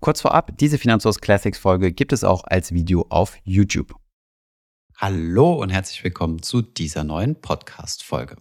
Kurz vorab, diese Finanzos Classics Folge gibt es auch als Video auf YouTube. Hallo und herzlich willkommen zu dieser neuen Podcast-Folge.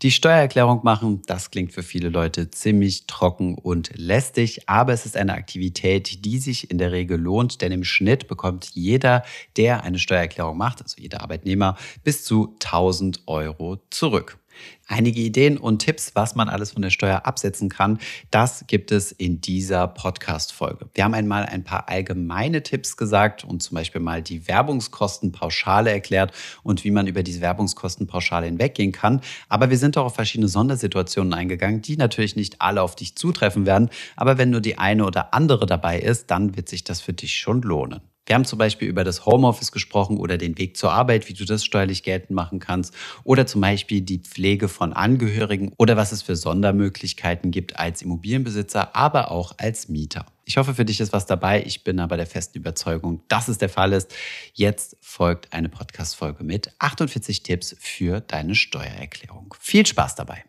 Die Steuererklärung machen, das klingt für viele Leute ziemlich trocken und lästig, aber es ist eine Aktivität, die sich in der Regel lohnt, denn im Schnitt bekommt jeder, der eine Steuererklärung macht, also jeder Arbeitnehmer, bis zu 1000 Euro zurück. Einige Ideen und Tipps, was man alles von der Steuer absetzen kann, das gibt es in dieser Podcast-Folge. Wir haben einmal ein paar allgemeine Tipps gesagt und zum Beispiel mal die Werbungskostenpauschale erklärt und wie man über diese Werbungskostenpauschale hinweggehen kann. Aber wir sind auch auf verschiedene Sondersituationen eingegangen, die natürlich nicht alle auf dich zutreffen werden. Aber wenn nur die eine oder andere dabei ist, dann wird sich das für dich schon lohnen. Wir haben zum Beispiel über das Homeoffice gesprochen oder den Weg zur Arbeit, wie du das steuerlich geltend machen kannst. Oder zum Beispiel die Pflege von Angehörigen oder was es für Sondermöglichkeiten gibt als Immobilienbesitzer, aber auch als Mieter. Ich hoffe, für dich ist was dabei. Ich bin aber der festen Überzeugung, dass es der Fall ist. Jetzt folgt eine Podcast-Folge mit 48 Tipps für deine Steuererklärung. Viel Spaß dabei!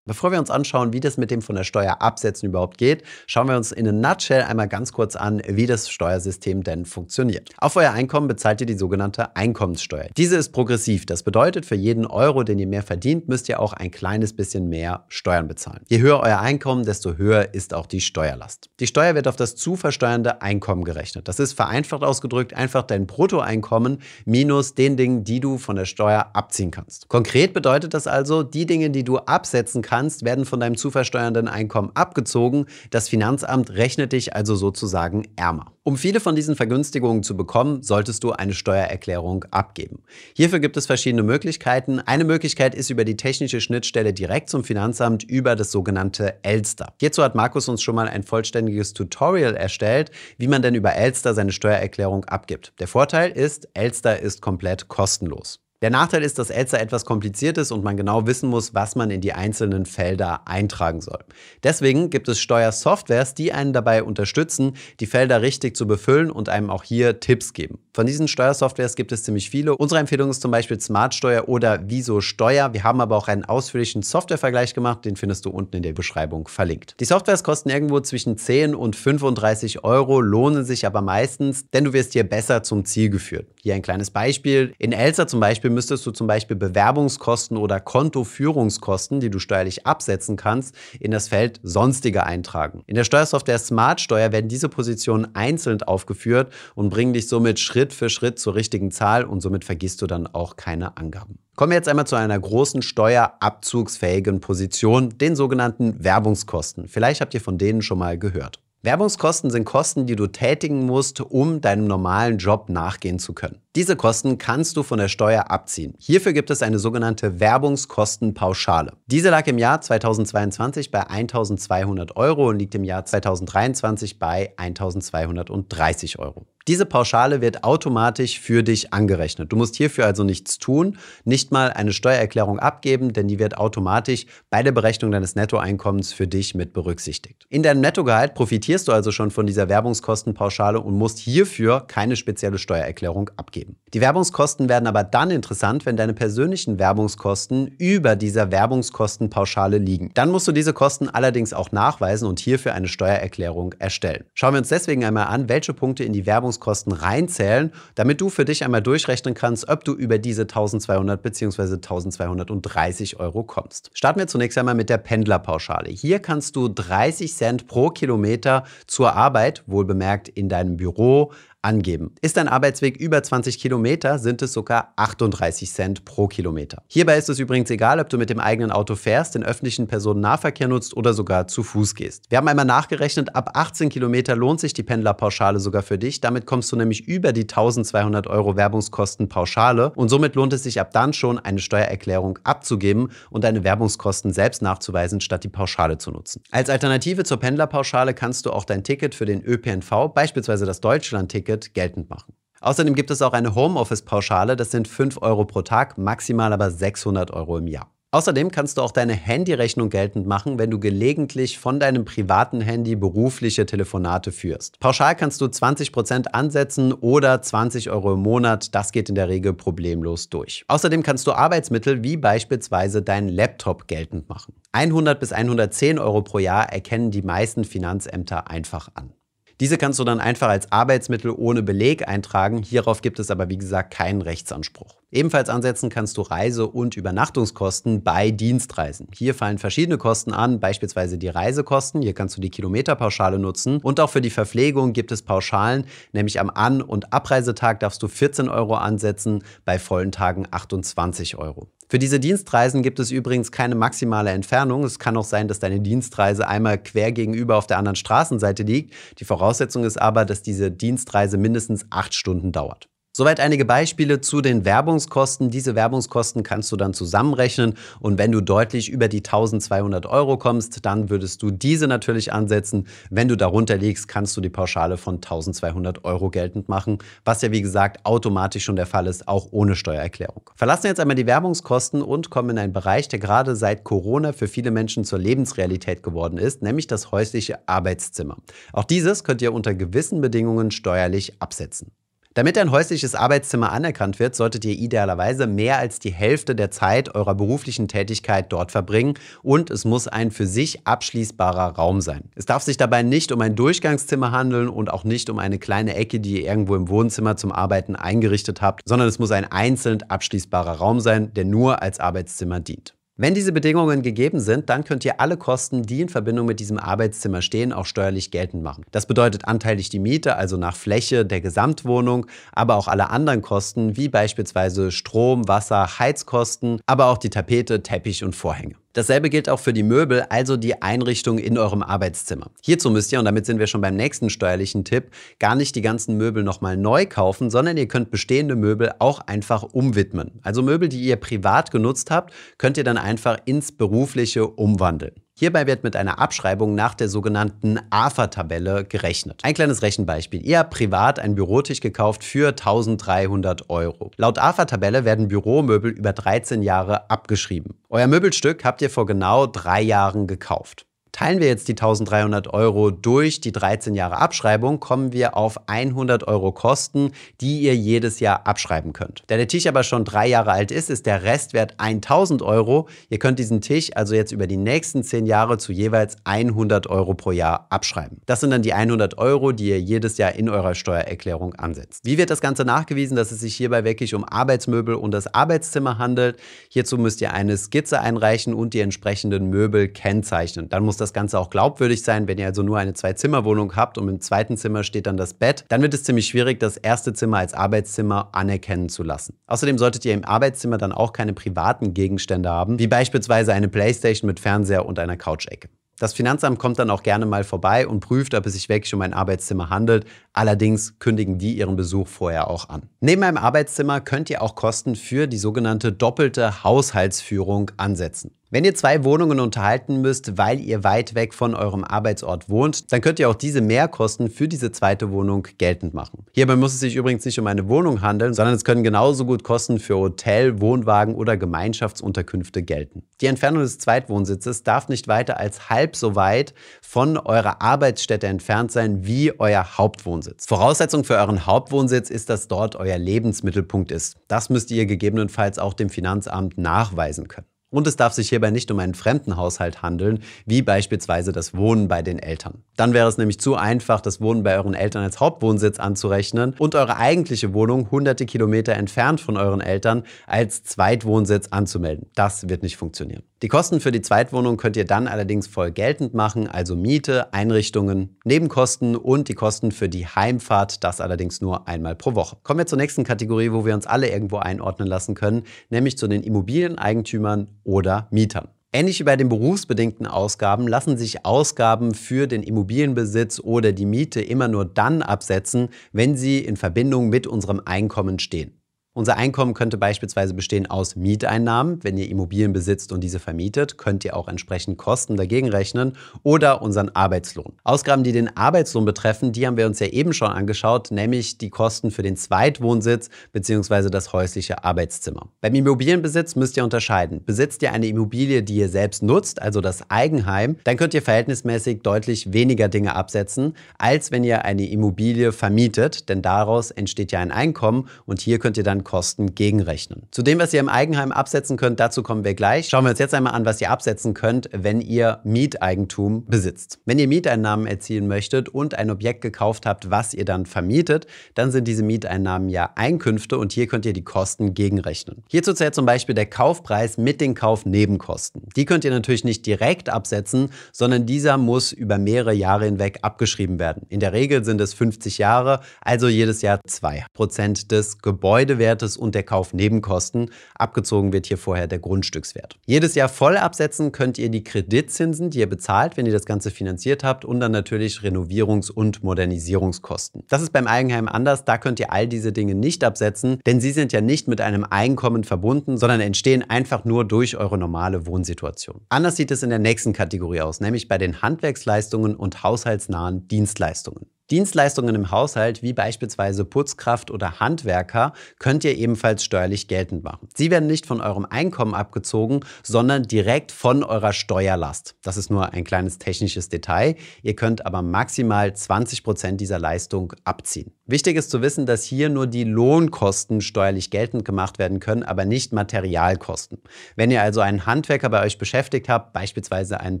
Bevor wir uns anschauen, wie das mit dem von der Steuer absetzen überhaupt geht, schauen wir uns in a nutshell einmal ganz kurz an, wie das Steuersystem denn funktioniert. Auf euer Einkommen bezahlt ihr die sogenannte Einkommenssteuer. Diese ist progressiv. Das bedeutet, für jeden Euro, den ihr mehr verdient, müsst ihr auch ein kleines bisschen mehr Steuern bezahlen. Je höher euer Einkommen, desto höher ist auch die Steuerlast. Die Steuer wird auf das zu versteuernde Einkommen gerechnet. Das ist vereinfacht ausgedrückt einfach dein Bruttoeinkommen minus den Dingen, die du von der Steuer abziehen kannst. Konkret bedeutet das also, die Dinge, die du absetzen kannst, kannst, werden von deinem zu versteuernden Einkommen abgezogen. Das Finanzamt rechnet dich also sozusagen ärmer. Um viele von diesen Vergünstigungen zu bekommen, solltest du eine Steuererklärung abgeben. Hierfür gibt es verschiedene Möglichkeiten. Eine Möglichkeit ist über die technische Schnittstelle direkt zum Finanzamt über das sogenannte Elster. Hierzu hat Markus uns schon mal ein vollständiges Tutorial erstellt, wie man denn über Elster seine Steuererklärung abgibt. Der Vorteil ist, Elster ist komplett kostenlos. Der Nachteil ist, dass Elster etwas kompliziert ist und man genau wissen muss, was man in die einzelnen Felder eintragen soll. Deswegen gibt es Steuersoftwares, die einen dabei unterstützen, die Felder richtig zu befüllen und einem auch hier Tipps geben. Von diesen Steuersoftwares gibt es ziemlich viele. Unsere Empfehlung ist zum Beispiel Smartsteuer oder Wieso Steuer. Wir haben aber auch einen ausführlichen Softwarevergleich gemacht, den findest du unten in der Beschreibung verlinkt. Die Softwares kosten irgendwo zwischen 10 und 35 Euro, lohnen sich aber meistens, denn du wirst hier besser zum Ziel geführt. Hier ein kleines Beispiel. In Elsa zum Beispiel müsstest du zum Beispiel Bewerbungskosten oder Kontoführungskosten, die du steuerlich absetzen kannst, in das Feld Sonstige eintragen. In der Steuersoftware Smart Steuer werden diese Positionen einzeln aufgeführt und bringen dich somit Schritt für Schritt zur richtigen Zahl und somit vergisst du dann auch keine Angaben. Kommen wir jetzt einmal zu einer großen steuerabzugsfähigen Position, den sogenannten Werbungskosten. Vielleicht habt ihr von denen schon mal gehört. Werbungskosten sind Kosten, die du tätigen musst, um deinem normalen Job nachgehen zu können. Diese Kosten kannst du von der Steuer abziehen. Hierfür gibt es eine sogenannte Werbungskostenpauschale. Diese lag im Jahr 2022 bei 1200 Euro und liegt im Jahr 2023 bei 1230 Euro. Diese Pauschale wird automatisch für dich angerechnet. Du musst hierfür also nichts tun, nicht mal eine Steuererklärung abgeben, denn die wird automatisch bei der Berechnung deines Nettoeinkommens für dich mit berücksichtigt. In deinem Nettogehalt profitierst du also schon von dieser Werbungskostenpauschale und musst hierfür keine spezielle Steuererklärung abgeben. Die Werbungskosten werden aber dann interessant, wenn deine persönlichen Werbungskosten über dieser Werbungskostenpauschale liegen. Dann musst du diese Kosten allerdings auch nachweisen und hierfür eine Steuererklärung erstellen. Schauen wir uns deswegen einmal an, welche Punkte in die Werbung Versicherungskosten reinzählen, damit du für dich einmal durchrechnen kannst, ob du über diese 1200 bzw. 1230 Euro kommst. Starten wir zunächst einmal mit der Pendlerpauschale. Hier kannst du 30 Cent pro Kilometer zur Arbeit, wohlbemerkt in deinem Büro, angeben. Ist dein Arbeitsweg über 20 Kilometer, sind es sogar 38 Cent pro Kilometer. Hierbei ist es übrigens egal, ob du mit dem eigenen Auto fährst, den öffentlichen Personennahverkehr nutzt oder sogar zu Fuß gehst. Wir haben einmal nachgerechnet, ab 18 Kilometer lohnt sich die Pendlerpauschale sogar für dich. Damit kommst du nämlich über die 1200 Euro Werbungskostenpauschale und somit lohnt es sich ab dann schon, eine Steuererklärung abzugeben und deine Werbungskosten selbst nachzuweisen, statt die Pauschale zu nutzen. Als Alternative zur Pendlerpauschale kannst du auch dein Ticket für den ÖPNV, beispielsweise das Deutschlandticket, Ticket geltend machen. Außerdem gibt es auch eine Homeoffice-Pauschale, das sind 5 Euro pro Tag, maximal aber 600 Euro im Jahr. Außerdem kannst du auch deine Handyrechnung geltend machen, wenn du gelegentlich von deinem privaten Handy berufliche Telefonate führst. Pauschal kannst du 20% ansetzen oder 20 Euro im Monat. Das geht in der Regel problemlos durch. Außerdem kannst du Arbeitsmittel wie beispielsweise deinen Laptop geltend machen. 100 bis 110 Euro pro Jahr erkennen die meisten Finanzämter einfach an. Diese kannst du dann einfach als Arbeitsmittel ohne Beleg eintragen. Hierauf gibt es aber wie gesagt keinen Rechtsanspruch. Ebenfalls ansetzen kannst du Reise- und Übernachtungskosten bei Dienstreisen. Hier fallen verschiedene Kosten an, beispielsweise die Reisekosten. Hier kannst du die Kilometerpauschale nutzen. Und auch für die Verpflegung gibt es Pauschalen, nämlich am An- und Abreisetag darfst du 14 Euro ansetzen, bei vollen Tagen 28 Euro. Für diese Dienstreisen gibt es übrigens keine maximale Entfernung. Es kann auch sein, dass deine Dienstreise einmal quer gegenüber auf der anderen Straßenseite liegt. Die Voraussetzung ist aber, dass diese Dienstreise mindestens acht Stunden dauert. Soweit einige Beispiele zu den Werbungskosten. Diese Werbungskosten kannst du dann zusammenrechnen und wenn du deutlich über die 1200 Euro kommst, dann würdest du diese natürlich ansetzen. Wenn du darunter liegst, kannst du die Pauschale von 1200 Euro geltend machen, was ja wie gesagt automatisch schon der Fall ist, auch ohne Steuererklärung. Verlassen jetzt einmal die Werbungskosten und kommen in einen Bereich, der gerade seit Corona für viele Menschen zur Lebensrealität geworden ist, nämlich das häusliche Arbeitszimmer. Auch dieses könnt ihr unter gewissen Bedingungen steuerlich absetzen. Damit ein häusliches Arbeitszimmer anerkannt wird, solltet ihr idealerweise mehr als die Hälfte der Zeit eurer beruflichen Tätigkeit dort verbringen und es muss ein für sich abschließbarer Raum sein. Es darf sich dabei nicht um ein Durchgangszimmer handeln und auch nicht um eine kleine Ecke, die ihr irgendwo im Wohnzimmer zum Arbeiten eingerichtet habt, sondern es muss ein einzeln abschließbarer Raum sein, der nur als Arbeitszimmer dient. Wenn diese Bedingungen gegeben sind, dann könnt ihr alle Kosten, die in Verbindung mit diesem Arbeitszimmer stehen, auch steuerlich geltend machen. Das bedeutet anteilig die Miete, also nach Fläche der Gesamtwohnung, aber auch alle anderen Kosten, wie beispielsweise Strom, Wasser, Heizkosten, aber auch die Tapete, Teppich und Vorhänge. Dasselbe gilt auch für die Möbel, also die Einrichtung in eurem Arbeitszimmer. Hierzu müsst ihr, und damit sind wir schon beim nächsten steuerlichen Tipp, gar nicht die ganzen Möbel nochmal neu kaufen, sondern ihr könnt bestehende Möbel auch einfach umwidmen. Also Möbel, die ihr privat genutzt habt, könnt ihr dann einfach ins berufliche umwandeln. Hierbei wird mit einer Abschreibung nach der sogenannten AFA-Tabelle gerechnet. Ein kleines Rechenbeispiel. Ihr habt privat einen Bürotisch gekauft für 1300 Euro. Laut AFA-Tabelle werden Büromöbel über 13 Jahre abgeschrieben. Euer Möbelstück habt ihr vor genau drei Jahren gekauft. Teilen wir jetzt die 1300 Euro durch die 13 Jahre Abschreibung, kommen wir auf 100 Euro Kosten, die ihr jedes Jahr abschreiben könnt. Da der Tisch aber schon drei Jahre alt ist, ist der Restwert 1000 Euro. Ihr könnt diesen Tisch also jetzt über die nächsten 10 Jahre zu jeweils 100 Euro pro Jahr abschreiben. Das sind dann die 100 Euro, die ihr jedes Jahr in eurer Steuererklärung ansetzt. Wie wird das Ganze nachgewiesen, dass es sich hierbei wirklich um Arbeitsmöbel und das Arbeitszimmer handelt? Hierzu müsst ihr eine Skizze einreichen und die entsprechenden Möbel kennzeichnen. Dann muss das Ganze auch glaubwürdig sein. Wenn ihr also nur eine Zwei-Zimmer-Wohnung habt und im zweiten Zimmer steht dann das Bett, dann wird es ziemlich schwierig, das erste Zimmer als Arbeitszimmer anerkennen zu lassen. Außerdem solltet ihr im Arbeitszimmer dann auch keine privaten Gegenstände haben, wie beispielsweise eine Playstation mit Fernseher und einer Couch-Ecke. Das Finanzamt kommt dann auch gerne mal vorbei und prüft, ob es sich wirklich um ein Arbeitszimmer handelt. Allerdings kündigen die ihren Besuch vorher auch an. Neben einem Arbeitszimmer könnt ihr auch Kosten für die sogenannte doppelte Haushaltsführung ansetzen. Wenn ihr zwei Wohnungen unterhalten müsst, weil ihr weit weg von eurem Arbeitsort wohnt, dann könnt ihr auch diese Mehrkosten für diese zweite Wohnung geltend machen. Hierbei muss es sich übrigens nicht um eine Wohnung handeln, sondern es können genauso gut Kosten für Hotel, Wohnwagen oder Gemeinschaftsunterkünfte gelten. Die Entfernung des Zweitwohnsitzes darf nicht weiter als halb so weit von eurer Arbeitsstätte entfernt sein wie euer Hauptwohnsitz. Voraussetzung für euren Hauptwohnsitz ist, dass dort euer Lebensmittelpunkt ist. Das müsst ihr gegebenenfalls auch dem Finanzamt nachweisen können. Und es darf sich hierbei nicht um einen fremden Haushalt handeln, wie beispielsweise das Wohnen bei den Eltern. Dann wäre es nämlich zu einfach, das Wohnen bei euren Eltern als Hauptwohnsitz anzurechnen und eure eigentliche Wohnung hunderte Kilometer entfernt von euren Eltern als Zweitwohnsitz anzumelden. Das wird nicht funktionieren. Die Kosten für die Zweitwohnung könnt ihr dann allerdings voll geltend machen, also Miete, Einrichtungen, Nebenkosten und die Kosten für die Heimfahrt, das allerdings nur einmal pro Woche. Kommen wir zur nächsten Kategorie, wo wir uns alle irgendwo einordnen lassen können, nämlich zu den Immobilieneigentümern oder Mietern. Ähnlich wie bei den berufsbedingten Ausgaben lassen sich Ausgaben für den Immobilienbesitz oder die Miete immer nur dann absetzen, wenn sie in Verbindung mit unserem Einkommen stehen. Unser Einkommen könnte beispielsweise bestehen aus Mieteinnahmen. Wenn ihr Immobilien besitzt und diese vermietet, könnt ihr auch entsprechend Kosten dagegen rechnen oder unseren Arbeitslohn. Ausgaben, die den Arbeitslohn betreffen, die haben wir uns ja eben schon angeschaut, nämlich die Kosten für den Zweitwohnsitz bzw. das häusliche Arbeitszimmer. Beim Immobilienbesitz müsst ihr unterscheiden. Besitzt ihr eine Immobilie, die ihr selbst nutzt, also das Eigenheim, dann könnt ihr verhältnismäßig deutlich weniger Dinge absetzen, als wenn ihr eine Immobilie vermietet, denn daraus entsteht ja ein Einkommen und hier könnt ihr dann Kosten gegenrechnen. Zu dem, was ihr im Eigenheim absetzen könnt, dazu kommen wir gleich. Schauen wir uns jetzt einmal an, was ihr absetzen könnt, wenn ihr Mieteigentum besitzt. Wenn ihr Mieteinnahmen erzielen möchtet und ein Objekt gekauft habt, was ihr dann vermietet, dann sind diese Mieteinnahmen ja Einkünfte und hier könnt ihr die Kosten gegenrechnen. Hierzu zählt zum Beispiel der Kaufpreis mit den Kaufnebenkosten. Die könnt ihr natürlich nicht direkt absetzen, sondern dieser muss über mehrere Jahre hinweg abgeschrieben werden. In der Regel sind es 50 Jahre, also jedes Jahr 2% des Gebäudewertes Grundwertes und der Kaufnebenkosten. Abgezogen wird hier vorher der Grundstückswert. Jedes Jahr voll absetzen könnt ihr die Kreditzinsen, die ihr bezahlt, wenn ihr das Ganze finanziert habt und dann natürlich Renovierungs- und Modernisierungskosten. Das ist beim Eigenheim anders. Da könnt ihr all diese Dinge nicht absetzen, denn sie sind ja nicht mit einem Einkommen verbunden, sondern entstehen einfach nur durch eure normale Wohnsituation. Anders sieht es in der nächsten Kategorie aus, nämlich bei den Handwerksleistungen und haushaltsnahen Dienstleistungen. Dienstleistungen im Haushalt, wie beispielsweise Putzkraft oder Handwerker, könnt ihr ebenfalls steuerlich geltend machen. Sie werden nicht von eurem Einkommen abgezogen, sondern direkt von eurer Steuerlast. Das ist nur ein kleines technisches Detail. Ihr könnt aber maximal 20 Prozent dieser Leistung abziehen. Wichtig ist zu wissen, dass hier nur die Lohnkosten steuerlich geltend gemacht werden können, aber nicht Materialkosten. Wenn ihr also einen Handwerker bei euch beschäftigt habt, beispielsweise einen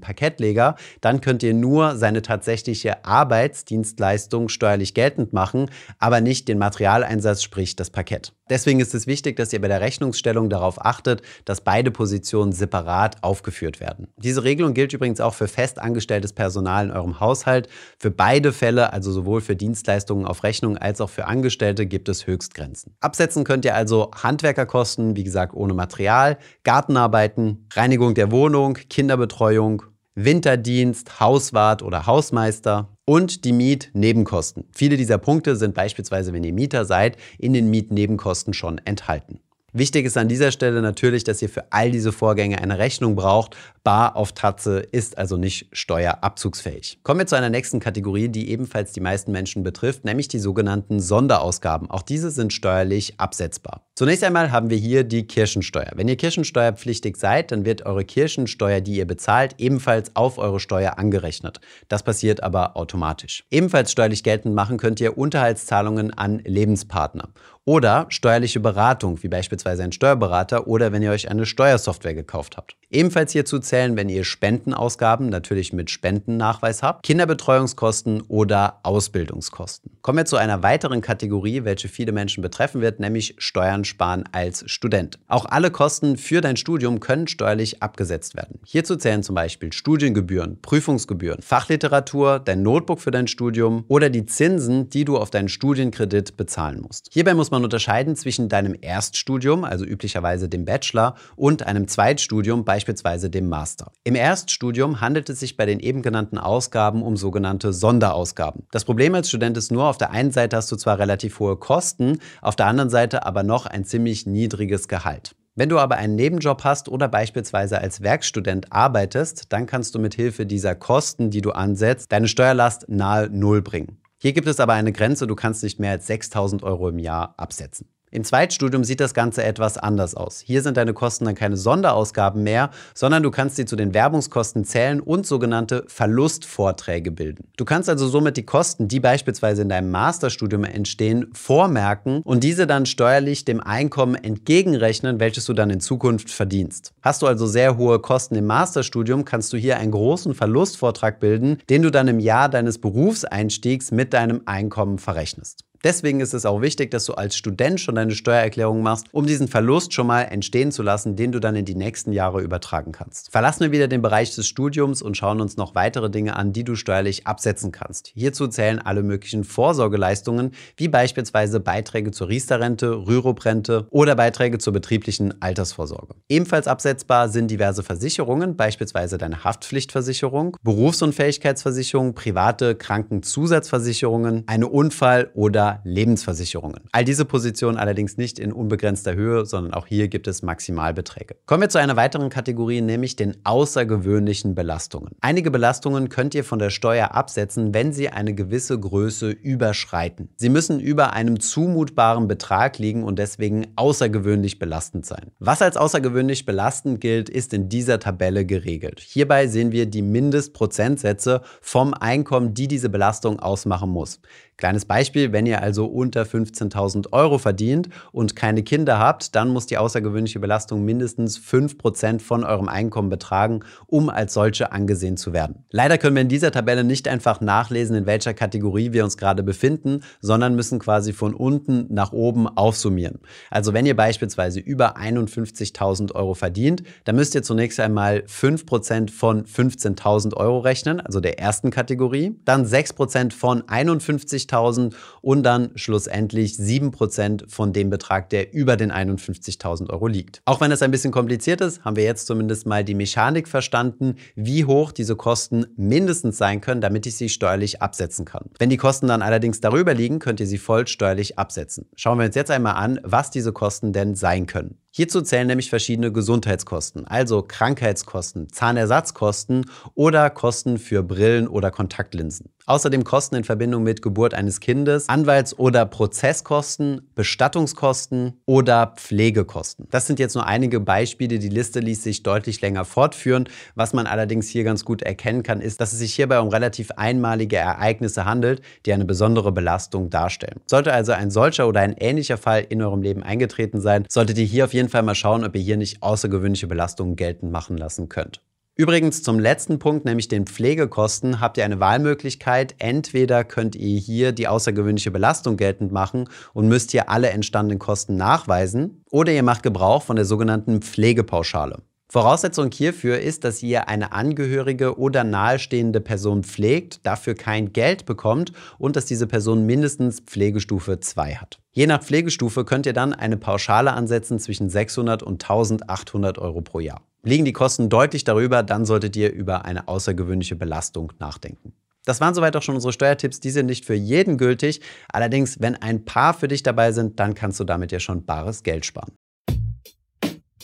Parkettleger, dann könnt ihr nur seine tatsächliche Arbeitsdienstleistung Leistung steuerlich geltend machen, aber nicht den Materialeinsatz, sprich das Parkett. Deswegen ist es wichtig, dass ihr bei der Rechnungsstellung darauf achtet, dass beide Positionen separat aufgeführt werden. Diese Regelung gilt übrigens auch für festangestelltes Personal in eurem Haushalt. Für beide Fälle, also sowohl für Dienstleistungen auf Rechnung als auch für Angestellte, gibt es Höchstgrenzen. Absetzen könnt ihr also Handwerkerkosten, wie gesagt, ohne Material, Gartenarbeiten, Reinigung der Wohnung, Kinderbetreuung, Winterdienst, Hauswart oder Hausmeister, und die Mietnebenkosten. Viele dieser Punkte sind beispielsweise, wenn ihr Mieter seid, in den Mietnebenkosten schon enthalten. Wichtig ist an dieser Stelle natürlich, dass ihr für all diese Vorgänge eine Rechnung braucht. Bar auf Tatze ist also nicht steuerabzugsfähig. Kommen wir zu einer nächsten Kategorie, die ebenfalls die meisten Menschen betrifft, nämlich die sogenannten Sonderausgaben. Auch diese sind steuerlich absetzbar. Zunächst einmal haben wir hier die Kirchensteuer. Wenn ihr kirchensteuerpflichtig seid, dann wird eure Kirchensteuer, die ihr bezahlt, ebenfalls auf eure Steuer angerechnet. Das passiert aber automatisch. Ebenfalls steuerlich geltend machen könnt ihr Unterhaltszahlungen an Lebenspartner oder steuerliche Beratung, wie beispielsweise ein Steuerberater oder wenn ihr euch eine Steuersoftware gekauft habt. Ebenfalls hierzu zählen, wenn ihr Spendenausgaben natürlich mit Spendennachweis habt, Kinderbetreuungskosten oder Ausbildungskosten. Kommen wir zu einer weiteren Kategorie, welche viele Menschen betreffen wird, nämlich Steuern sparen als Student. Auch alle Kosten für dein Studium können steuerlich abgesetzt werden. Hierzu zählen zum Beispiel Studiengebühren, Prüfungsgebühren, Fachliteratur, dein Notebook für dein Studium oder die Zinsen, die du auf deinen Studienkredit bezahlen musst. Hierbei muss man unterscheiden zwischen deinem Erststudium, also üblicherweise dem Bachelor, und einem Zweitstudium, beispielsweise dem Master. Im Erststudium handelt es sich bei den eben genannten Ausgaben um sogenannte Sonderausgaben. Das Problem als Student ist nur, auf der einen Seite hast du zwar relativ hohe Kosten, auf der anderen Seite aber noch ein ziemlich niedriges Gehalt. Wenn du aber einen Nebenjob hast oder beispielsweise als Werkstudent arbeitest, dann kannst du mit Hilfe dieser Kosten, die du ansetzt, deine Steuerlast nahe Null bringen. Hier gibt es aber eine Grenze, du kannst nicht mehr als 6000 Euro im Jahr absetzen. Im Zweitstudium sieht das Ganze etwas anders aus. Hier sind deine Kosten dann keine Sonderausgaben mehr, sondern du kannst sie zu den Werbungskosten zählen und sogenannte Verlustvorträge bilden. Du kannst also somit die Kosten, die beispielsweise in deinem Masterstudium entstehen, vormerken und diese dann steuerlich dem Einkommen entgegenrechnen, welches du dann in Zukunft verdienst. Hast du also sehr hohe Kosten im Masterstudium, kannst du hier einen großen Verlustvortrag bilden, den du dann im Jahr deines Berufseinstiegs mit deinem Einkommen verrechnest. Deswegen ist es auch wichtig, dass du als Student schon deine Steuererklärung machst, um diesen Verlust schon mal entstehen zu lassen, den du dann in die nächsten Jahre übertragen kannst. Verlassen wir wieder den Bereich des Studiums und schauen uns noch weitere Dinge an, die du steuerlich absetzen kannst. Hierzu zählen alle möglichen Vorsorgeleistungen, wie beispielsweise Beiträge zur Riester-Rente, Rürup-Rente oder Beiträge zur betrieblichen Altersvorsorge. Ebenfalls absetzbar sind diverse Versicherungen, beispielsweise deine Haftpflichtversicherung, Berufsunfähigkeitsversicherung, private Krankenzusatzversicherungen, eine Unfall- oder Lebensversicherungen. All diese Positionen allerdings nicht in unbegrenzter Höhe, sondern auch hier gibt es Maximalbeträge. Kommen wir zu einer weiteren Kategorie, nämlich den außergewöhnlichen Belastungen. Einige Belastungen könnt ihr von der Steuer absetzen, wenn sie eine gewisse Größe überschreiten. Sie müssen über einem zumutbaren Betrag liegen und deswegen außergewöhnlich belastend sein. Was als außergewöhnlich belastend gilt, ist in dieser Tabelle geregelt. Hierbei sehen wir die Mindestprozentsätze vom Einkommen, die diese Belastung ausmachen muss. Kleines Beispiel, wenn ihr also unter 15.000 Euro verdient und keine Kinder habt, dann muss die außergewöhnliche Belastung mindestens 5% von eurem Einkommen betragen, um als solche angesehen zu werden. Leider können wir in dieser Tabelle nicht einfach nachlesen, in welcher Kategorie wir uns gerade befinden, sondern müssen quasi von unten nach oben aufsummieren. Also wenn ihr beispielsweise über 51.000 Euro verdient, dann müsst ihr zunächst einmal 5% von 15.000 Euro rechnen, also der ersten Kategorie, dann 6% von 51.000 50.000 und dann schlussendlich 7% von dem Betrag, der über den 51.000 Euro liegt. Auch wenn es ein bisschen kompliziert ist, haben wir jetzt zumindest mal die Mechanik verstanden, wie hoch diese Kosten mindestens sein können, damit ich sie steuerlich absetzen kann. Wenn die Kosten dann allerdings darüber liegen, könnt ihr sie voll steuerlich absetzen. Schauen wir uns jetzt einmal an, was diese Kosten denn sein können. Hierzu zählen nämlich verschiedene Gesundheitskosten, also Krankheitskosten, Zahnersatzkosten oder Kosten für Brillen oder Kontaktlinsen. Außerdem Kosten in Verbindung mit Geburt eines Kindes, Anwalts- oder Prozesskosten, Bestattungskosten oder Pflegekosten. Das sind jetzt nur einige Beispiele. Die Liste ließ sich deutlich länger fortführen. Was man allerdings hier ganz gut erkennen kann, ist, dass es sich hierbei um relativ einmalige Ereignisse handelt, die eine besondere Belastung darstellen. Sollte also ein solcher oder ein ähnlicher Fall in eurem Leben eingetreten sein, solltet ihr hier auf jeden Fall mal schauen, ob ihr hier nicht außergewöhnliche Belastungen geltend machen lassen könnt. Übrigens zum letzten Punkt, nämlich den Pflegekosten, habt ihr eine Wahlmöglichkeit. Entweder könnt ihr hier die außergewöhnliche Belastung geltend machen und müsst hier alle entstandenen Kosten nachweisen, oder ihr macht Gebrauch von der sogenannten Pflegepauschale. Voraussetzung hierfür ist, dass ihr eine Angehörige oder nahestehende Person pflegt, dafür kein Geld bekommt und dass diese Person mindestens Pflegestufe 2 hat. Je nach Pflegestufe könnt ihr dann eine Pauschale ansetzen zwischen 600 und 1800 Euro pro Jahr. Liegen die Kosten deutlich darüber, dann solltet ihr über eine außergewöhnliche Belastung nachdenken. Das waren soweit auch schon unsere Steuertipps. Die sind nicht für jeden gültig. Allerdings, wenn ein paar für dich dabei sind, dann kannst du damit ja schon bares Geld sparen.